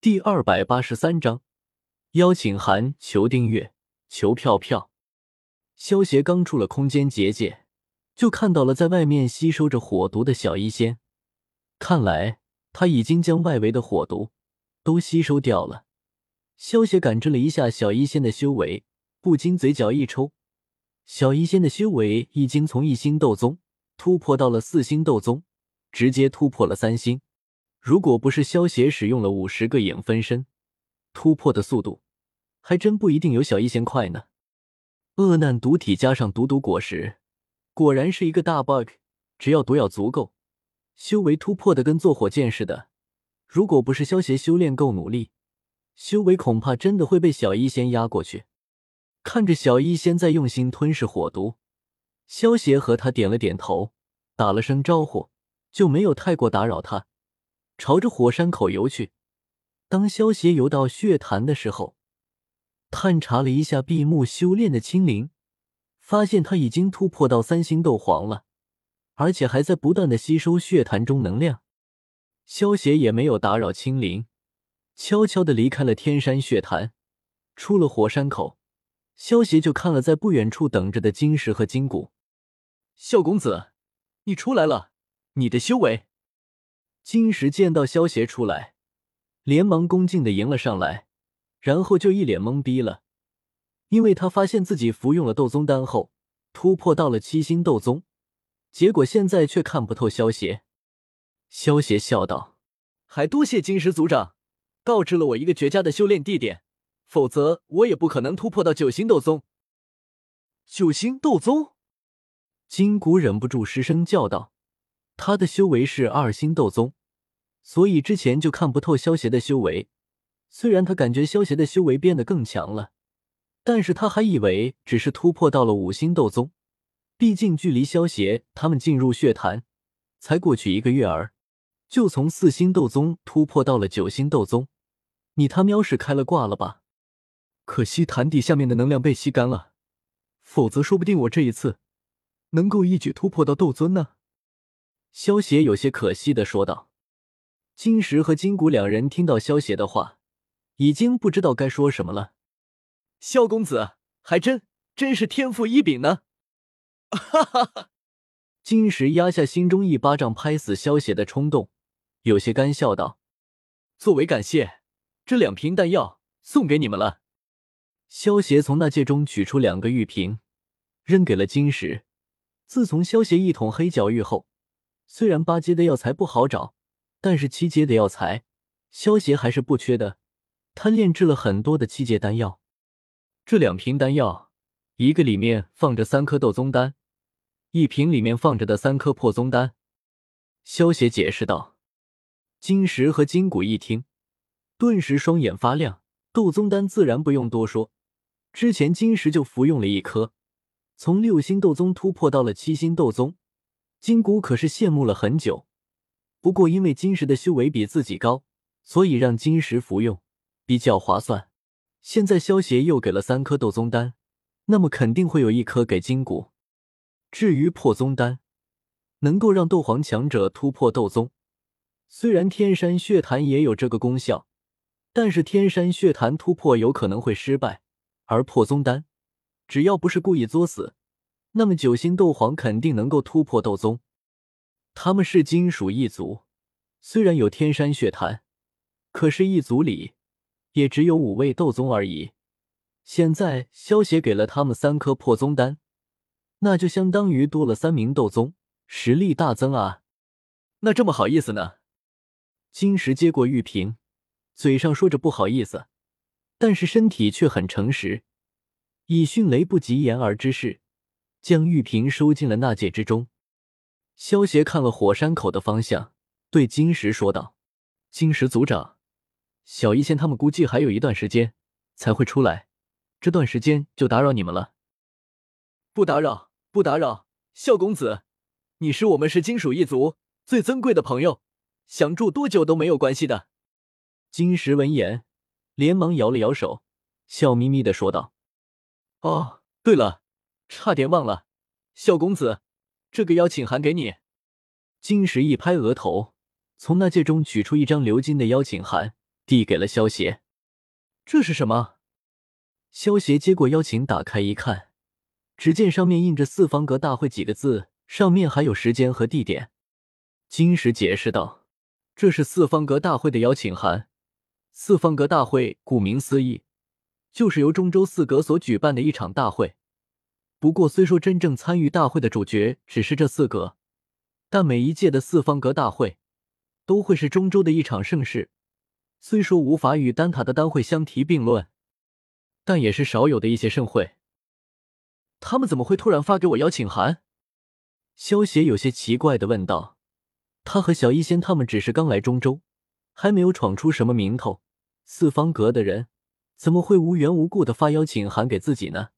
第二百八十三章邀请函，求订阅，求票票。萧协刚出了空间结界，就看到了在外面吸收着火毒的小医仙。看来他已经将外围的火毒都吸收掉了。萧协感知了一下小医仙的修为，不禁嘴角一抽。小医仙的修为已经从一星斗宗突破到了四星斗宗，直接突破了三星。如果不是萧协使用了五十个影分身，突破的速度还真不一定有小医仙快呢。恶难毒体加上毒毒果实，果然是一个大 bug。只要毒药足够，修为突破的跟坐火箭似的。如果不是萧协修炼够努力，修为恐怕真的会被小医仙压过去。看着小医仙在用心吞噬火毒，萧协和他点了点头，打了声招呼，就没有太过打扰他，朝着火山口游去。当萧协游到血潭的时候，探查了一下闭目修炼的青灵，发现他已经突破到三星斗皇了，而且还在不断的吸收血潭中能量。萧协也没有打扰青灵。悄悄的离开了天山血潭，出了火山口，萧协就看了在不远处等着的金石和金谷。萧公子，你出来了，你的修为。金石见到萧协出来，连忙恭敬的迎了上来，然后就一脸懵逼了，因为他发现自己服用了斗宗丹后，突破到了七星斗宗，结果现在却看不透萧协。萧协笑道：“还多谢金石族长。”告知了我一个绝佳的修炼地点，否则我也不可能突破到九星斗宗。九星斗宗，金谷忍不住失声叫道：“他的修为是二星斗宗，所以之前就看不透萧协的修为。虽然他感觉萧协的修为变得更强了，但是他还以为只是突破到了五星斗宗。毕竟距离萧协他们进入血潭才过去一个月儿，就从四星斗宗突破到了九星斗宗。”你他喵是开了挂了吧？可惜潭底下面的能量被吸干了，否则说不定我这一次能够一举突破到斗尊呢。萧邪有些可惜的说道。金石和金谷两人听到萧邪的话，已经不知道该说什么了。萧公子还真真是天赋异禀呢！哈哈哈！金石压下心中一巴掌拍死萧邪的冲动，有些干笑道：“作为感谢。”这两瓶丹药送给你们了。萧协从那戒中取出两个玉瓶，扔给了金石。自从萧协一统黑角域后，虽然八阶的药材不好找，但是七阶的药材，萧协还是不缺的。他炼制了很多的七阶丹药。这两瓶丹药，一个里面放着三颗斗宗丹，一瓶里面放着的三颗破宗丹。萧协解释道。金石和金谷一听。顿时双眼发亮，斗宗丹自然不用多说，之前金石就服用了一颗，从六星斗宗突破到了七星斗宗，金谷可是羡慕了很久。不过因为金石的修为比自己高，所以让金石服用比较划算。现在萧协又给了三颗斗宗丹，那么肯定会有一颗给金谷。至于破宗丹，能够让斗皇强者突破斗宗，虽然天山血潭也有这个功效。但是天山血潭突破有可能会失败，而破宗丹，只要不是故意作死，那么九星斗皇肯定能够突破斗宗。他们是金属一族，虽然有天山血潭，可是，一族里也只有五位斗宗而已。现在萧协给了他们三颗破宗丹，那就相当于多了三名斗宗，实力大增啊！那这么好意思呢？金石接过玉瓶。嘴上说着不好意思，但是身体却很诚实，以迅雷不及掩耳之势，将玉瓶收进了纳戒之中。萧协看了火山口的方向，对金石说道：“金石族长，小医仙他们估计还有一段时间才会出来，这段时间就打扰你们了。”“不打扰，不打扰。”萧公子，你是我们是金属一族最尊贵的朋友，想住多久都没有关系的。金石闻言，连忙摇了摇手，笑眯眯的说道：“哦，对了，差点忘了，萧公子，这个邀请函给你。”金石一拍额头，从那戒中取出一张鎏金的邀请函，递给了萧协。这是什么？萧协接过邀请，打开一看，只见上面印着“四方阁大会”几个字，上面还有时间和地点。金石解释道：“这是四方阁大会的邀请函。四方阁大会顾名思义，就是由中州四阁所举办的一场大会。不过，虽说真正参与大会的主角只是这四个，但每一届的四方阁大会都会是中州的一场盛事。虽说无法与丹塔的丹会相提并论，但也是少有的一些盛会。他们怎么会突然发给我邀请函？”萧协有些奇怪的问道。他和小医仙他们只是刚来中州，还没有闯出什么名头。四方阁的人怎么会无缘无故的发邀请函给自己呢？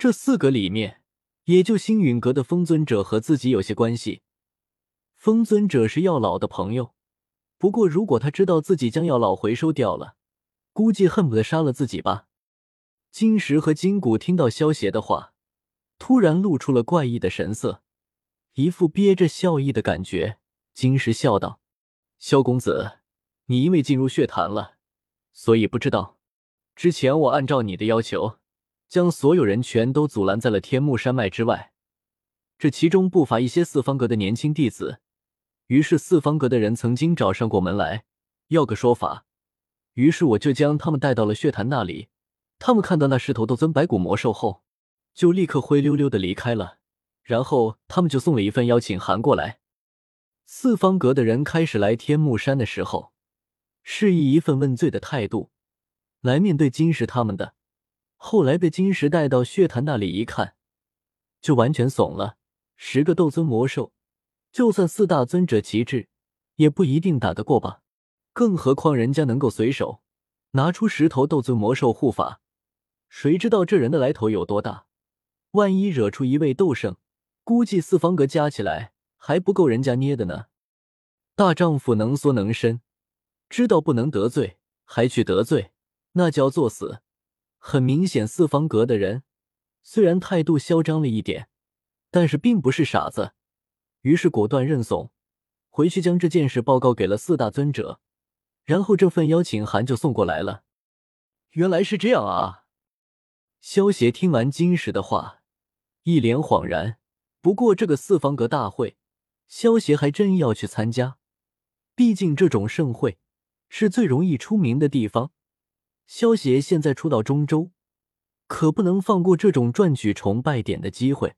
这四个里面，也就星陨阁的风尊者和自己有些关系。风尊者是药老的朋友，不过如果他知道自己将药老回收掉了，估计恨不得杀了自己吧。金石和金谷听到萧邪的话，突然露出了怪异的神色，一副憋着笑意的感觉。金石笑道：“萧公子，你因为进入血潭了，所以不知道。之前我按照你的要求，将所有人全都阻拦在了天幕山脉之外。这其中不乏一些四方阁的年轻弟子。于是四方阁的人曾经找上过门来，要个说法。于是我就将他们带到了血潭那里。他们看到那石头斗尊白骨魔兽后，就立刻灰溜溜的离开了。然后他们就送了一份邀请函过来。”四方阁的人开始来天目山的时候，是以一份问罪的态度来面对金石他们的。后来被金石带到血潭那里一看，就完全怂了。十个斗尊魔兽，就算四大尊者齐至，也不一定打得过吧？更何况人家能够随手拿出十头斗尊魔兽护法，谁知道这人的来头有多大？万一惹出一位斗圣，估计四方阁加起来。还不够人家捏的呢！大丈夫能缩能伸，知道不能得罪，还去得罪，那叫作死。很明显，四方阁的人虽然态度嚣张了一点，但是并不是傻子，于是果断认怂，回去将这件事报告给了四大尊者，然后这份邀请函就送过来了。原来是这样啊！萧协听完金石的话，一脸恍然。不过这个四方阁大会。萧协还真要去参加，毕竟这种盛会是最容易出名的地方。萧邪现在初到中州，可不能放过这种赚取崇拜点的机会。